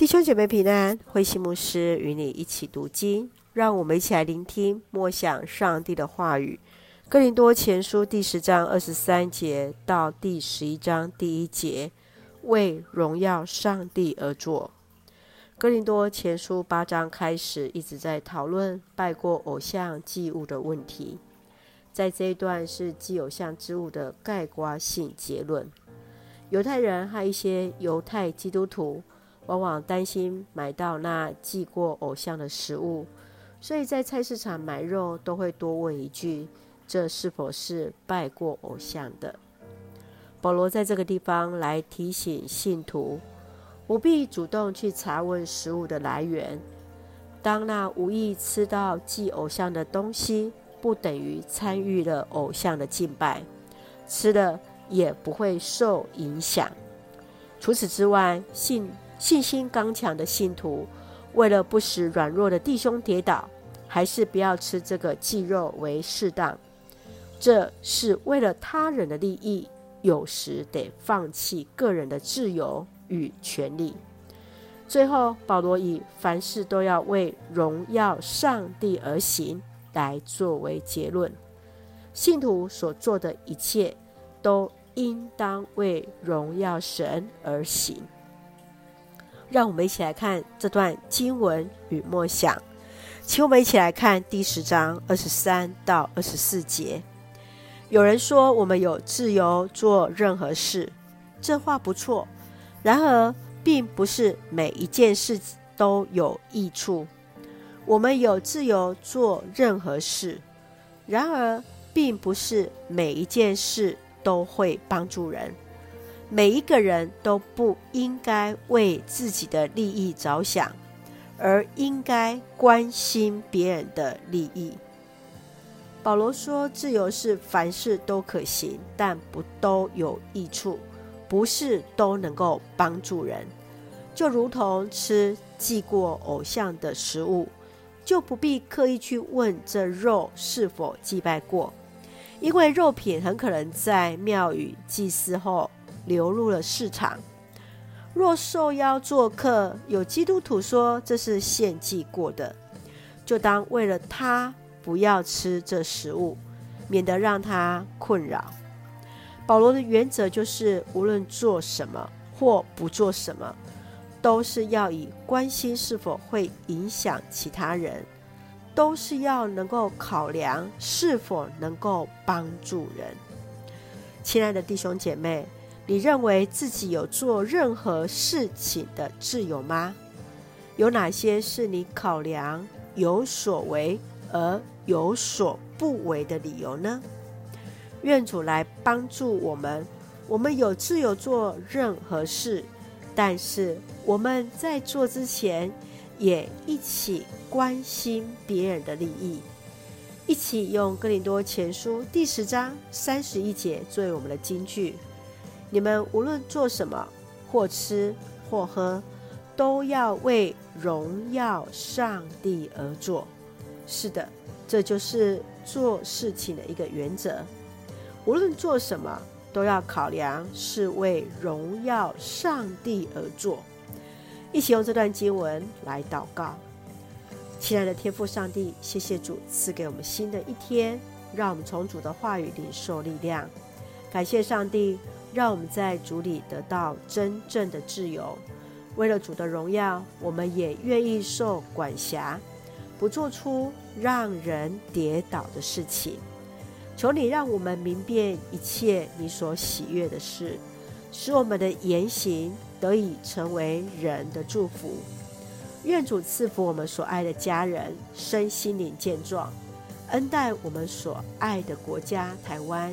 弟兄姐妹平安，慧馨牧师与你一起读经，让我们一起来聆听默想上帝的话语。哥林多前书第十章二十三节到第十一章第一节，为荣耀上帝而作。哥林多前书八章开始一直在讨论拜过偶像祭物的问题，在这一段是祭偶像之物的概括性结论。犹太人和一些犹太基督徒。往往担心买到那祭过偶像的食物，所以在菜市场买肉都会多问一句：这是否是拜过偶像的？保罗在这个地方来提醒信徒，不必主动去查问食物的来源。当那无意吃到祭偶像的东西，不等于参与了偶像的敬拜，吃了也不会受影响。除此之外，信。信心刚强的信徒，为了不使软弱的弟兄跌倒，还是不要吃这个祭肉为适当。这是为了他人的利益，有时得放弃个人的自由与权利。最后，保罗以凡事都要为荣耀上帝而行来作为结论。信徒所做的一切，都应当为荣耀神而行。让我们一起来看这段经文与默想，请我们一起来看第十章二十三到二十四节。有人说我们有自由做任何事，这话不错。然而，并不是每一件事都有益处。我们有自由做任何事，然而，并不是每一件事都会帮助人。每一个人都不应该为自己的利益着想，而应该关心别人的利益。保罗说：“自由是凡事都可行，但不都有益处，不是都能够帮助人。就如同吃祭过偶像的食物，就不必刻意去问这肉是否祭拜过，因为肉品很可能在庙宇祭祀后。”流入了市场。若受邀做客，有基督徒说这是献祭过的，就当为了他不要吃这食物，免得让他困扰。保罗的原则就是，无论做什么或不做什么，都是要以关心是否会影响其他人，都是要能够考量是否能够帮助人。亲爱的弟兄姐妹。你认为自己有做任何事情的自由吗？有哪些是你考量有所为而有所不为的理由呢？愿主来帮助我们。我们有自由做任何事，但是我们在做之前，也一起关心别人的利益，一起用哥林多前书第十章三十一节作为我们的金句。你们无论做什么，或吃或喝，都要为荣耀上帝而做。是的，这就是做事情的一个原则。无论做什么，都要考量是为荣耀上帝而做。一起用这段经文来祷告。亲爱的天父上帝，谢谢主赐给我们新的一天，让我们从主的话语领受力量。感谢上帝。让我们在主里得到真正的自由。为了主的荣耀，我们也愿意受管辖，不做出让人跌倒的事情。求你让我们明辨一切你所喜悦的事，使我们的言行得以成为人的祝福。愿主赐福我们所爱的家人，身心灵健壮，恩待我们所爱的国家台湾，